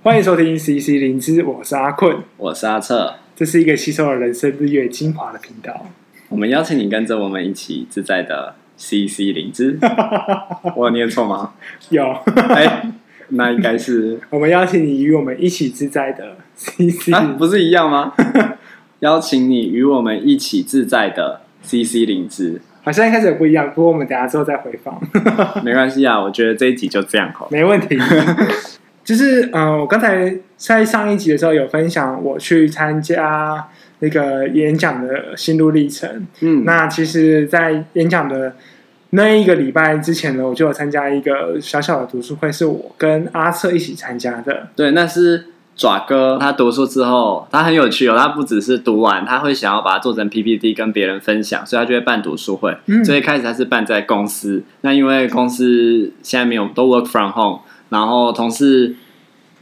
欢迎收听 CC 灵芝，我是阿困，我是阿策，这是一个吸收了人生日月精华的频道。我们邀请你跟着我们一起自在的 CC 灵芝。我有念错吗？有，哎，那应该是 我们邀请你与我们一起自在的 CC，啊，不是一样吗？邀请你与我们一起自在的 CC 灵芝。好像一开始也不一样，不过我们等下之后再回放。没关系啊，我觉得这一集就这样好，没问题。就是嗯、呃，我刚才在上一集的时候有分享我去参加那个演讲的心路历程。嗯，那其实，在演讲的那一个礼拜之前呢，我就有参加一个小小的读书会，是我跟阿策一起参加的。对，那是爪哥他读书之后，他很有趣哦。他不只是读完，他会想要把它做成 PPT 跟别人分享，所以他就会办读书会。嗯，所以一开始他是办在公司，那因为公司现在没有都 work from home。然后同事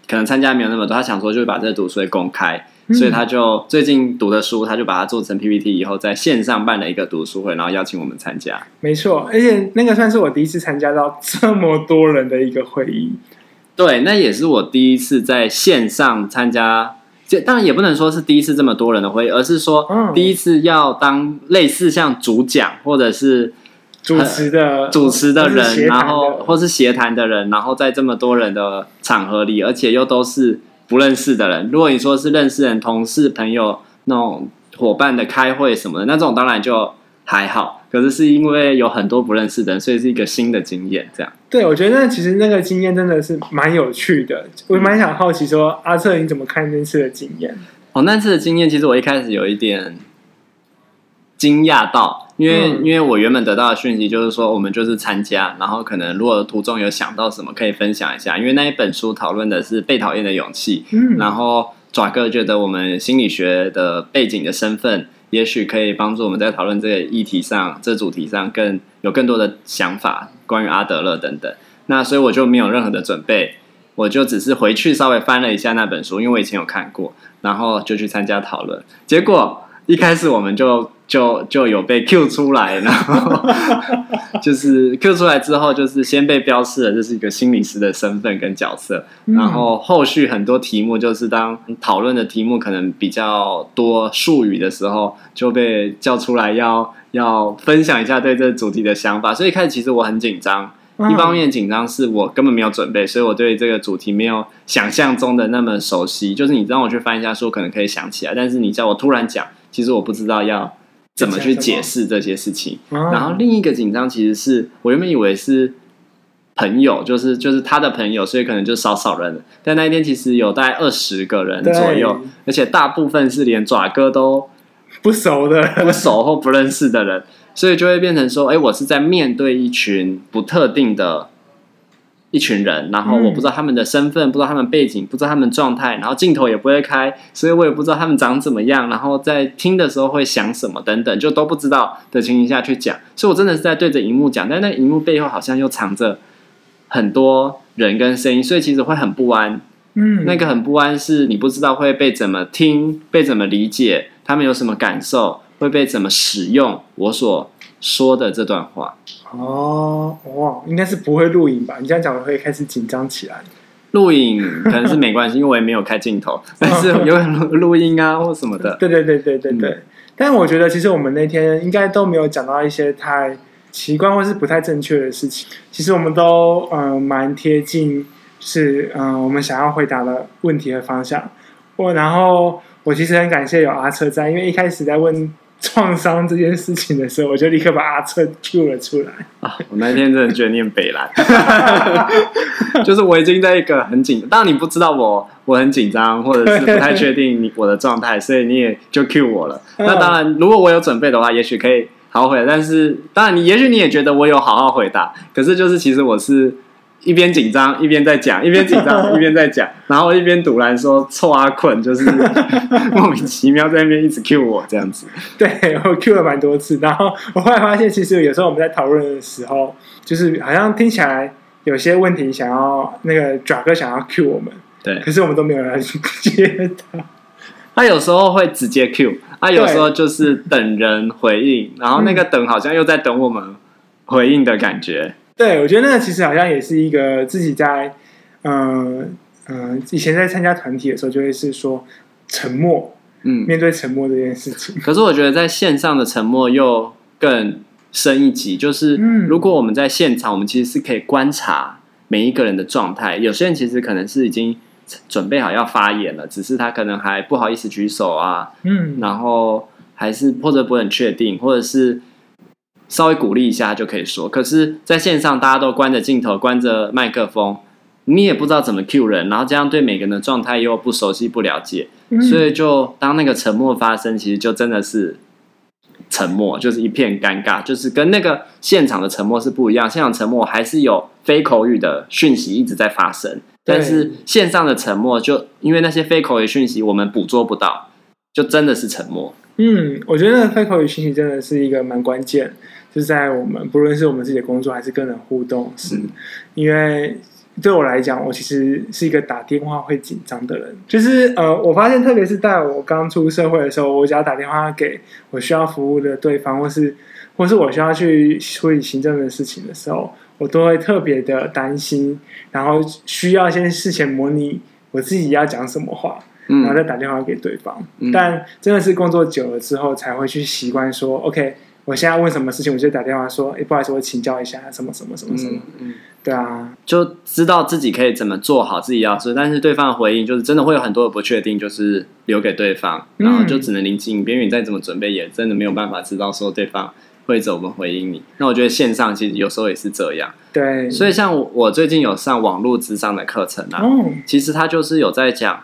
可能参加没有那么多，他想说就把这个读书会公开，嗯、所以他就最近读的书，他就把它做成 PPT，以后在线上办了一个读书会，然后邀请我们参加。没错，而且那个算是我第一次参加到这么多人的一个会议。对，那也是我第一次在线上参加，这当然也不能说是第一次这么多人的会议，而是说第一次要当类似像主讲或者是。主持的主持的人，然后或是协谈的人，然后在这么多人的场合里，而且又都是不认识的人。如果你说是认识人、同事、朋友那种伙伴的开会什么的，那这种当然就还好。可是是因为有很多不认识的人，所以是一个新的经验。这样，对，我觉得那其实那个经验真的是蛮有趣的。我蛮想好奇说，阿策你怎么看那次的经验？哦，那次的经验其实我一开始有一点惊讶到。因为，因为我原本得到的讯息就是说，我们就是参加，然后可能如果途中有想到什么，可以分享一下。因为那一本书讨论的是被讨厌的勇气，嗯，然后爪哥觉得我们心理学的背景的身份，也许可以帮助我们在讨论这个议题上、这主题上更有更多的想法，关于阿德勒等等。那所以我就没有任何的准备，我就只是回去稍微翻了一下那本书，因为我以前有看过，然后就去参加讨论。结果一开始我们就。就就有被 Q 出来，然后 就是 Q 出来之后，就是先被标示了这是一个心理师的身份跟角色，然后后续很多题目就是当讨论的题目可能比较多术语的时候，就被叫出来要要分享一下对这个主题的想法。所以一开始其实我很紧张，一方面紧张是我根本没有准备，所以我对这个主题没有想象中的那么熟悉。就是你让我去翻一下书，可能可以想起来，但是你叫我突然讲，其实我不知道要。怎么去解释这些事情？然后另一个紧张其实是我原本以为是朋友，就是就是他的朋友，所以可能就少少人。但那一天其实有大概二十个人左右，而且大部分是连爪哥都不熟的、不熟或不认识的人，所以就会变成说：哎，我是在面对一群不特定的。一群人，然后我不知道他们的身份，嗯、不知道他们背景，不知道他们状态，然后镜头也不会开，所以我也不知道他们长怎么样，然后在听的时候会想什么等等，就都不知道的情形下去讲，所以我真的是在对着荧幕讲，但那个荧幕背后好像又藏着很多人跟声音，所以其实会很不安。嗯，那个很不安是你不知道会被怎么听，被怎么理解，他们有什么感受，会被怎么使用我所说的这段话。哦，哇，应该是不会录影吧？你这样讲，我会开始紧张起来。录影可能是没关系，因为我也没有开镜头，但是有录音啊或什么的。对对对对对对。嗯、但是我觉得，其实我们那天应该都没有讲到一些太奇怪或是不太正确的事情。其实我们都嗯蛮贴近，是嗯我们想要回答的问题的方向。我然后我其实很感谢有阿车在，因为一开始在问。创伤这件事情的时候，我就立刻把阿策 Q 了出来啊！我那天真的觉得念北兰，就是我已经在一个很紧，当然你不知道我我很紧张，或者是不太确定你我的状态，所以你也就 Q 我了。那当然，如果我有准备的话，也许可以好好回答。但是当然，你也许你也觉得我有好好回答，可是就是其实我是。一边紧张一边在讲，一边紧张 一边在讲，然后一边堵拦说臭阿困，就是 莫名其妙在那边一直 cue 我这样子。对，我 cue 了蛮多次，然后我后来发现，其实有时候我们在讨论的时候，就是好像听起来有些问题想要那个爪哥想要 cue 我们，对，可是我们都没有人去接他。他有时候会直接 cue，他有时候就是等人回应，然后那个等好像又在等我们回应的感觉。对，我觉得那个其实好像也是一个自己在，嗯、呃，嗯、呃，以前在参加团体的时候，就会是说沉默，嗯，面对沉默这件事情。可是我觉得在线上的沉默又更深一级，就是如果我们在现场，我们其实是可以观察每一个人的状态。有些人其实可能是已经准备好要发言了，只是他可能还不好意思举手啊，嗯，然后还是或者不很确定，或者是。稍微鼓励一下就可以说，可是在线上大家都关着镜头、关着麦克风，你也不知道怎么 cue 人，然后这样对每个人的状态又不熟悉、不了解，嗯、所以就当那个沉默发生，其实就真的是沉默，就是一片尴尬，就是跟那个现场的沉默是不一样。现场沉默还是有非口语的讯息一直在发生，但是线上的沉默就因为那些非口语讯息我们捕捉不到，就真的是沉默。嗯，我觉得开口语讯息真的是一个蛮关键。就是在我们不论是我们自己的工作还是跟人互动是，嗯、因为对我来讲，我其实是一个打电话会紧张的人。就是呃，我发现特别是在我刚出社会的时候，我只要打电话给我需要服务的对方，或是或是我需要去处理行政的事情的时候，我都会特别的担心，然后需要先事前模拟我自己要讲什么话，然后再打电话给对方。嗯、但真的是工作久了之后，才会去习惯说 OK。我现在问什么事情，我就打电话说：“哎，不好意思，我请教一下，什么什么什么什么。嗯”嗯，对啊，就知道自己可以怎么做好自己要做，但是对方的回应就是真的会有很多的不确定，就是留给对方，然后就只能临机应变。你再怎么准备，也真的没有办法知道说对方会怎么回应你。那我觉得线上其实有时候也是这样。对，所以像我最近有上网络智商的课程啊，哦、其实他就是有在讲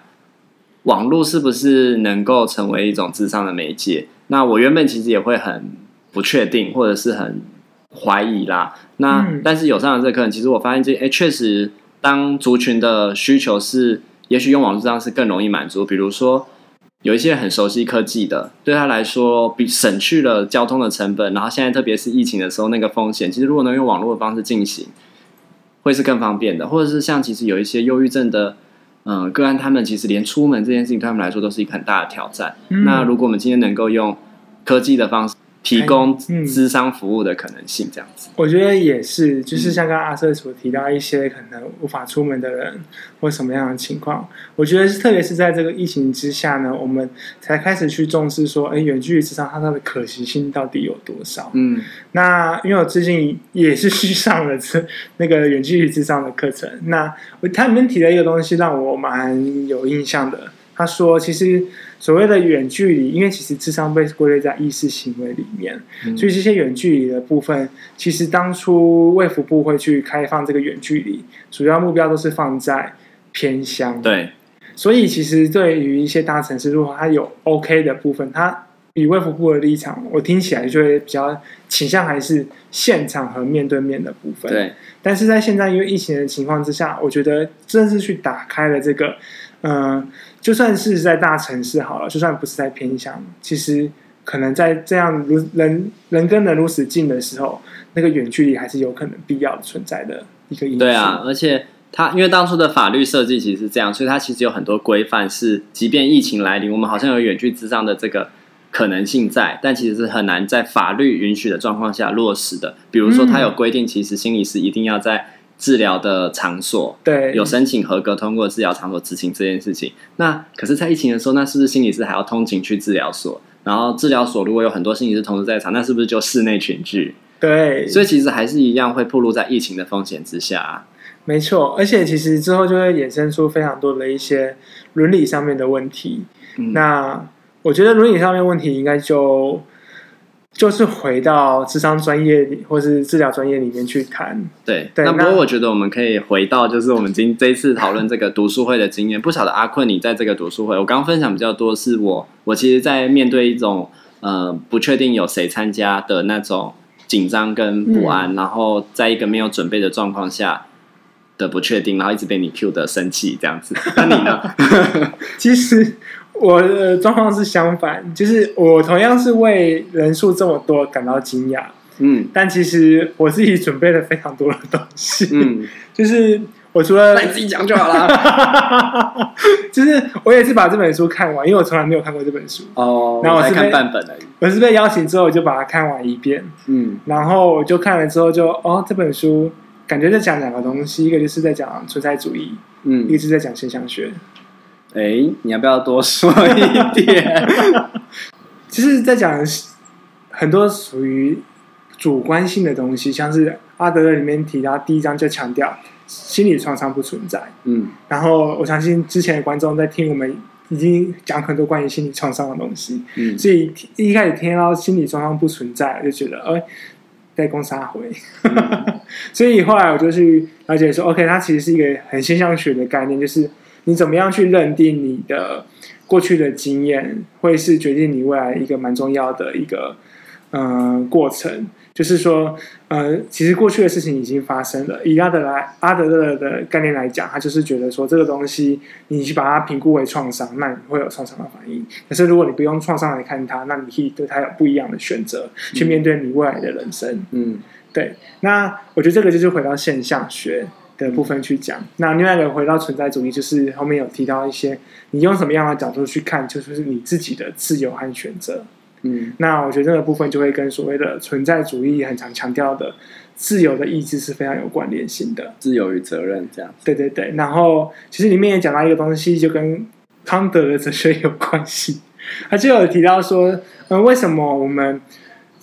网络是不是能够成为一种智商的媒介。那我原本其实也会很。不确定或者是很怀疑啦，那、嗯、但是有上了这个课程，其实我发现这哎，确实当族群的需求是，也许用网络这样是更容易满足。比如说有一些人很熟悉科技的，对他来说比省去了交通的成本，然后现在特别是疫情的时候那个风险，其实如果能用网络的方式进行，会是更方便的。或者是像其实有一些忧郁症的嗯、呃、个案，他们其实连出门这件事情对他们来说都是一个很大的挑战。嗯、那如果我们今天能够用科技的方式，提供咨商服务的可能性，这样子，我觉得也是，就是像刚刚阿瑟所提到一些可能无法出门的人或什么样的情况，我觉得是特别是在这个疫情之下呢，我们才开始去重视说，哎，远距离智商它它的可行性到底有多少？嗯，那因为我最近也是去上了这那个远距离智商的课程，那我它里面提了一个东西让我蛮有印象的，他说其实。所谓的远距离，因为其实智商被归类在意识行为里面，嗯、所以这些远距离的部分，其实当初卫福部会去开放这个远距离，主要目标都是放在偏乡。对，所以其实对于一些大城市，如果它有 OK 的部分，它以卫福部的立场，我听起来就会比较倾向还是现场和面对面的部分。对，但是在现在因为疫情的情况之下，我觉得正是去打开了这个，嗯、呃。就算是在大城市好了，就算不是在偏乡，其实可能在这样如人人跟人如此近的时候，那个远距离还是有可能必要存在的一个因素。对啊，而且它因为当初的法律设计其实是这样，所以它其实有很多规范是，即便疫情来临，我们好像有远距之上的这个可能性在，但其实是很难在法律允许的状况下落实的。比如说，它有规定，其实心理师一定要在。治疗的场所，对，有申请合格通过治疗场所执行这件事情。那可是，在疫情的时候，那是不是心理师还要通勤去治疗所？然后治疗所如果有很多心理师同时在场，那是不是就室内群聚？对，所以其实还是一样会暴露在疫情的风险之下。没错，而且其实之后就会衍生出非常多的一些伦理上面的问题。嗯、那我觉得伦理上面问题应该就。就是回到智商专业里，或是治疗专业里面去谈。对，对那不过我觉得我们可以回到，就是我们今这一次讨论这个读书会的经验。不晓得阿坤，你在这个读书会，我刚刚分享比较多，是我我其实，在面对一种呃不确定有谁参加的那种紧张跟不安，嗯、然后在一个没有准备的状况下的不确定，然后一直被你 Q 的生气这样子。那你呢？其实。我的状况是相反，就是我同样是为人数这么多感到惊讶，嗯，但其实我自己准备了非常多的东西，嗯，就是我除了那你自己讲就好了，就是我也是把这本书看完，因为我从来没有看过这本书。哦，然后我是看半本而已，我是被邀请之后我就把它看完一遍，嗯，然后我就看了之后就哦，这本书感觉在讲两个东西，一个就是在讲存在主义，嗯，一个是在讲现象学。哎，你要不要多说一点？其实，在讲很多属于主观性的东西，像是阿德勒里面提到第一章就强调心理创伤不存在。嗯，然后我相信之前的观众在听我们已经讲很多关于心理创伤的东西，嗯，所以一开始听到心理创伤不存在，就觉得哎，在攻杀回。嗯、所以后来我就去了解说，OK，它其实是一个很现象学的概念，就是。你怎么样去认定你的过去的经验，会是决定你未来一个蛮重要的一个呃过程？就是说，呃，其实过去的事情已经发生了。以阿德来阿德勒的概念来讲，他就是觉得说，这个东西你去把它评估为创伤，那你会有创伤的反应。可是如果你不用创伤来看它，那你可以对它有不一样的选择，去面对你未来的人生。嗯，对。那我觉得这个就是回到现象学。的部分去讲，那另外一个回到存在主义，就是后面有提到一些，你用什么样的角度去看，就是你自己的自由和选择。嗯，那我觉得这个部分就会跟所谓的存在主义很常强调的自由的意志是非常有关联性的，自由与责任这样。对对对，然后其实里面也讲到一个东西，就跟康德的哲学有关系，他就有提到说，嗯，为什么我们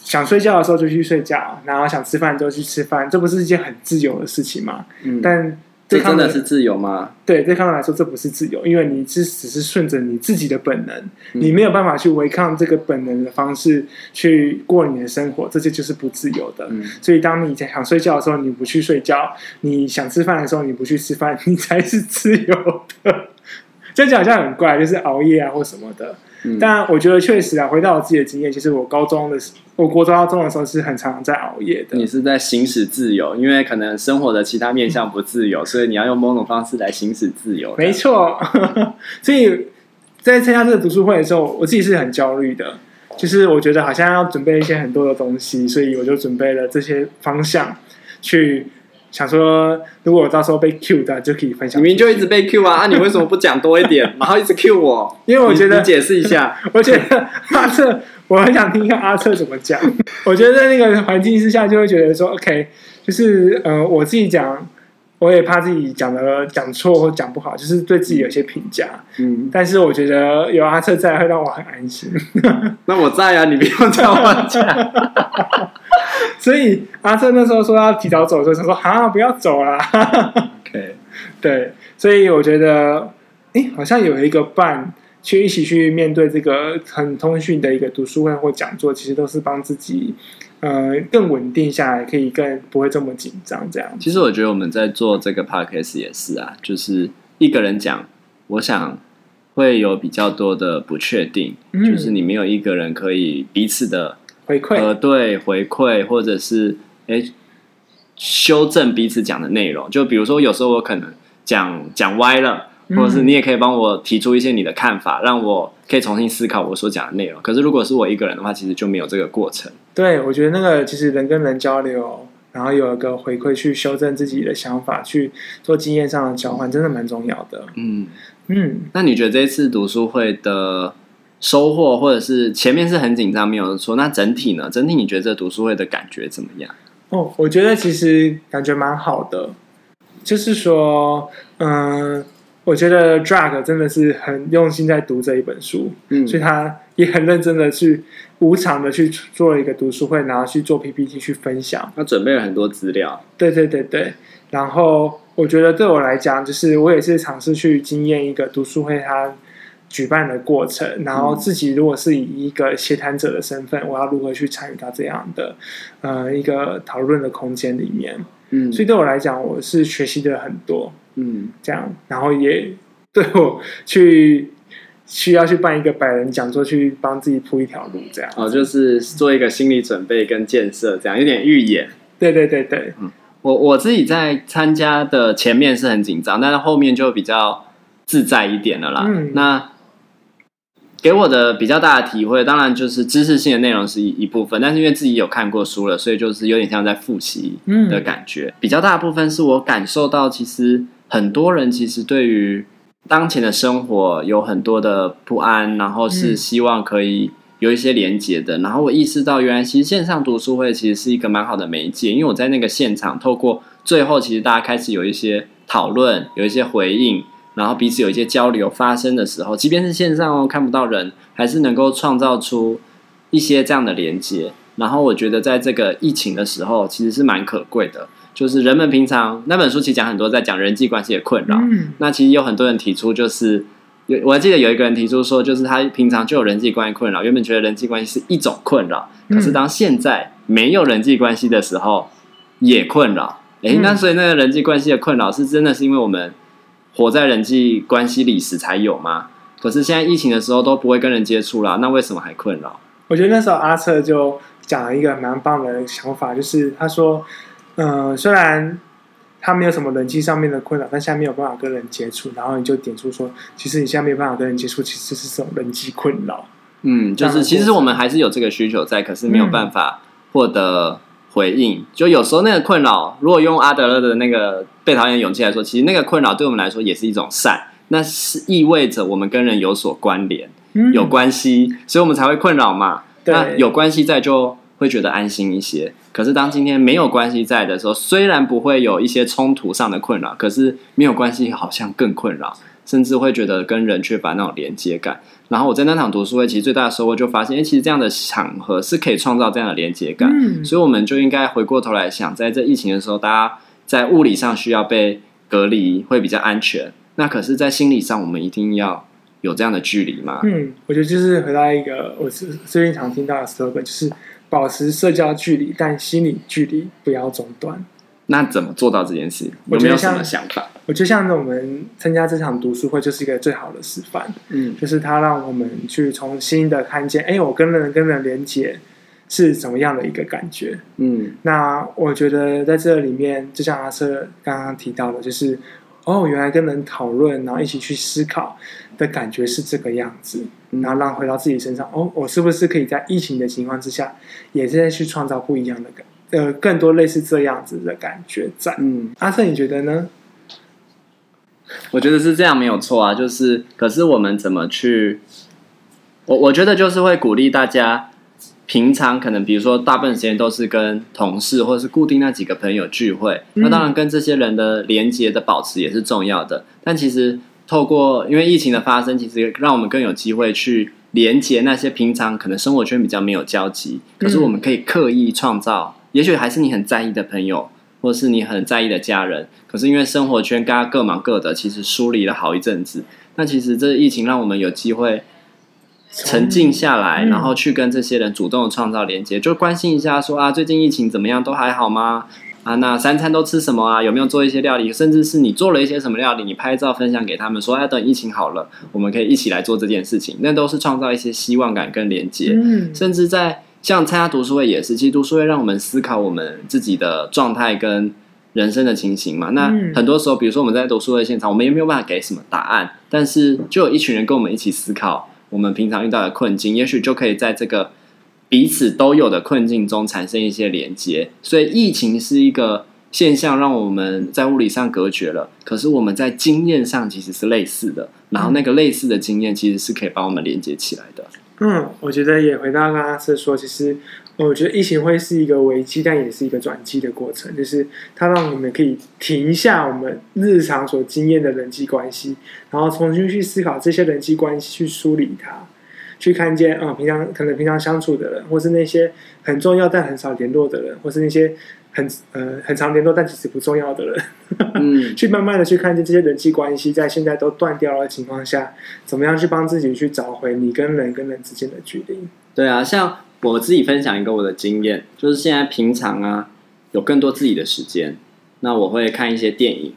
想睡觉的时候就去睡觉，然后想吃饭就去吃饭，这不是一件很自由的事情吗？嗯，但这真的是自由吗？对，对他们来说，这不是自由，因为你只只是顺着你自己的本能，嗯，你没有办法去违抗这个本能的方式去过你的生活，这些就是不自由的。嗯，所以当你想睡觉的时候，你不去睡觉；你想吃饭的时候，你不去吃饭，你才是自由的。这讲好像很怪，就是熬夜啊或什么的。嗯、但我觉得确实啊，回到我自己的经验，其实我高中的时，我国中、高中的时候是很常常在熬夜的。你是在行使自由，因为可能生活的其他面向不自由，嗯、所以你要用某种方式来行使自由。没错，所以在参加这个读书会的时候，我自己是很焦虑的，就是我觉得好像要准备一些很多的东西，所以我就准备了这些方向去。想说，如果我到时候被 Q 的，就可以分享。明明就一直被 Q 啊！啊，你为什么不讲多一点，然后一直 Q 我？因为我觉得你，你解释一下。我觉得阿策，我很想听一下阿策怎么讲。我觉得在那个环境之下，就会觉得说，OK，就是呃，我自己讲，我也怕自己讲的讲错或讲不好，就是对自己有些评价。嗯，但是我觉得有阿策在，会让我很安心。那我在啊，你不用叫我讲。所以阿正那时候说要提早走的时候，他说：“啊，不要走啦。”OK，对，所以我觉得，哎，好像有一个伴去一起去面对这个很通讯的一个读书会或讲座，其实都是帮自己呃更稳定下来，可以更不会这么紧张。这样，其实我觉得我们在做这个 podcast 也是啊，就是一个人讲，我想会有比较多的不确定，嗯、就是你没有一个人可以彼此的。回馈呃，对，回馈或者是诶修正彼此讲的内容。就比如说，有时候我可能讲讲歪了，或者是你也可以帮我提出一些你的看法，让我可以重新思考我所讲的内容。可是如果是我一个人的话，其实就没有这个过程。对，我觉得那个其实人跟人交流，然后有一个回馈去修正自己的想法，去做经验上的交换，真的蛮重要的。嗯嗯，那你觉得这一次读书会的？收获，或者是前面是很紧张，没有错。那整体呢？整体你觉得这读书会的感觉怎么样？哦，我觉得其实感觉蛮好的。就是说，嗯，我觉得 Drag 真的是很用心在读这一本书，嗯，所以他也很认真的去无偿的去做了一个读书会，然后去做 PPT 去分享。他准备了很多资料，对对对对。然后我觉得对我来讲，就是我也是尝试去经验一个读书会，他。举办的过程，然后自己如果是以一个协谈者的身份，我要如何去参与到这样的呃一个讨论的空间里面？嗯，所以对我来讲，我是学习的很多，嗯，这样，然后也对我去需要去办一个百人讲座，去帮自己铺一条路，这样哦，就是做一个心理准备跟建设，这样有点预演。对对对对，嗯，我我自己在参加的前面是很紧张，但是后面就比较自在一点了啦。嗯，那。给我的比较大的体会，当然就是知识性的内容是一一部分，但是因为自己有看过书了，所以就是有点像在复习的感觉。嗯、比较大的部分是我感受到，其实很多人其实对于当前的生活有很多的不安，然后是希望可以有一些连接的。然后我意识到，原来其实线上读书会其实是一个蛮好的媒介，因为我在那个现场透过最后其实大家开始有一些讨论，有一些回应，然后彼此有一些交流发生的时候，即便是线上哦，看不到人，还是能够创造出一些这样的连接。然后我觉得在这个疫情的时候，其实是蛮可贵的。就是人们平常那本书其实讲很多，在讲人际关系的困扰。嗯，那其实有很多人提出，就是有我还记得有一个人提出说，就是他平常就有人际关系困扰，原本觉得人际关系是一种困扰，可是当现在没有人际关系的时候，也困扰。哎，那所以那个人际关系的困扰是真的是因为我们活在人际关系里时才有吗？可是现在疫情的时候都不会跟人接触了，那为什么还困扰？我觉得那时候阿策就讲了一个蛮棒的想法，就是他说。嗯、呃，虽然他没有什么人际上面的困扰，但现在没有办法跟人接触，然后你就点出说，其实你现在没有办法跟人接触，其实是这种人际困扰。嗯，就是其实我们还是有这个需求在，可是没有办法获得回应。嗯、就有时候那个困扰，如果用阿德勒的那个被讨厌勇气来说，其实那个困扰对我们来说也是一种善，那是意味着我们跟人有所关联，嗯、有关系，所以我们才会困扰嘛。对那有关系在就。会觉得安心一些，可是当今天没有关系在的时候，虽然不会有一些冲突上的困扰，可是没有关系好像更困扰，甚至会觉得跟人缺乏那种连接感。然后我在那场读书会，其实最大的收获就发现，哎，其实这样的场合是可以创造这样的连接感。嗯，所以我们就应该回过头来想，在这疫情的时候，大家在物理上需要被隔离，会比较安全。那可是，在心理上，我们一定要有这样的距离吗？嗯，我觉得就是回到一个我是最近常听到的 slogan，就是。保持社交距离，但心理距离不要中断。那怎么做到这件事？有没有什么想法？我觉得像我们参加这场读书会就是一个最好的示范。嗯，就是他让我们去重新的看见，哎，我跟人跟人连接是怎么样的一个感觉。嗯，那我觉得在这里面，就像阿瑟刚刚提到的，就是哦，原来跟人讨论，然后一起去思考的感觉是这个样子。然后让回到自己身上，哦，我是不是可以在疫情的情况之下，也是在去创造不一样的感，呃，更多类似这样子的感觉在。嗯，阿瑟，你觉得呢？我觉得是这样，没有错啊。就是，可是我们怎么去？我我觉得就是会鼓励大家，平常可能比如说大部分时间都是跟同事或者是固定那几个朋友聚会，嗯、那当然跟这些人的连接的保持也是重要的，但其实。透过因为疫情的发生，其实让我们更有机会去连接那些平常可能生活圈比较没有交集，可是我们可以刻意创造，嗯、也许还是你很在意的朋友，或是你很在意的家人，可是因为生活圈大家各忙各的，其实疏离了好一阵子。那其实这疫情让我们有机会沉静下来，嗯、然后去跟这些人主动的创造连接，就关心一下说啊，最近疫情怎么样？都还好吗？啊，那三餐都吃什么啊？有没有做一些料理？甚至是你做了一些什么料理？你拍照分享给他们，说：“哎，等疫情好了，我们可以一起来做这件事情。”那都是创造一些希望感跟连接。嗯，甚至在像参加读书会也是，其实读书会让我们思考我们自己的状态跟人生的情形嘛。那很多时候，比如说我们在读书会现场，我们也没有办法给什么答案，但是就有一群人跟我们一起思考我们平常遇到的困境，也许就可以在这个。彼此都有的困境中产生一些连接，所以疫情是一个现象，让我们在物理上隔绝了。可是我们在经验上其实是类似的，然后那个类似的经验其实是可以帮我们连接起来的。嗯，我觉得也回到刚刚是说，其实我觉得疫情会是一个危机，但也是一个转机的过程，就是它让我们可以停下我们日常所经验的人际关系，然后重新去思考这些人际关系，去梳理它。去看见啊、平常可能平常相处的人，或是那些很重要但很少联络的人，或是那些很呃很常联络但其实不重要的人，嗯，去慢慢的去看见这些人际关系，在现在都断掉的情况下，怎么样去帮自己去找回你跟人跟人之间的距离？对啊，像我自己分享一个我的经验，就是现在平常啊有更多自己的时间，那我会看一些电影，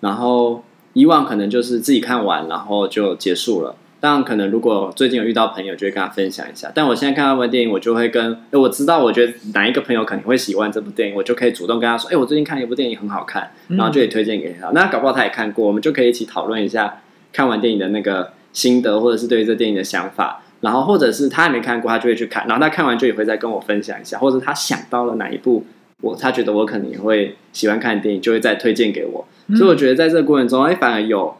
然后以往可能就是自己看完然后就结束了。当然，可能如果最近有遇到朋友，就会跟他分享一下。但我现在看到部电影，我就会跟，哎，我知道，我觉得哪一个朋友可能会喜欢这部电影，我就可以主动跟他说，哎，我最近看了一部电影很好看，然后就可以推荐给他。那搞不好他也看过，我们就可以一起讨论一下看完电影的那个心得，或者是对于这电影的想法。然后或者是他还没看过，他就会去看，然后他看完就也会再跟我分享一下，或者他想到了哪一部我他觉得我可能也会喜欢看的电影，就会再推荐给我。所以我觉得在这个过程中，哎，反而有。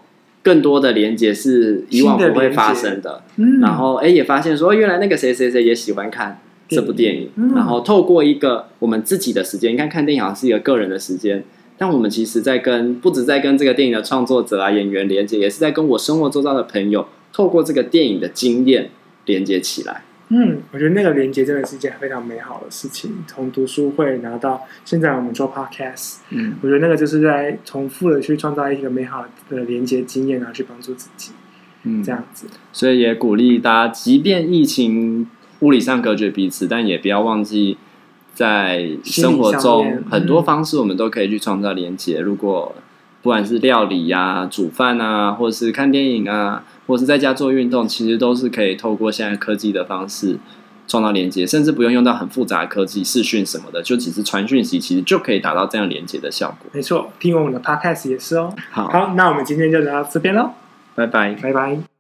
更多的连接是以往不会发生的，的嗯、然后哎，也发现说，原来那个谁谁谁也喜欢看这部电影，嗯、然后透过一个我们自己的时间，你看看电影好像是一个个人的时间，但我们其实在跟不止在跟这个电影的创作者啊、演员连接，也是在跟我生活周遭的朋友，透过这个电影的经验连接起来。嗯，我觉得那个连接真的是一件非常美好的事情。从读书会拿到现在我们做 podcast，嗯，我觉得那个就是在重复的去创造一个美好的连接经验，然后去帮助自己。嗯，这样子。所以也鼓励大家，即便疫情物理上隔绝彼此，但也不要忘记。在生活中，很多方式我们都可以去创造连接。如果不管是料理呀、啊、煮饭啊，或者是看电影啊，或者是在家做运动，其实都是可以透过现在科技的方式创造连接，甚至不用用到很复杂的科技视讯什么的，就只是传讯息，其实就可以达到这样连接的效果。没错，听我们的 Podcast 也是哦。好，好，那我们今天就聊到这边喽，拜拜，拜拜。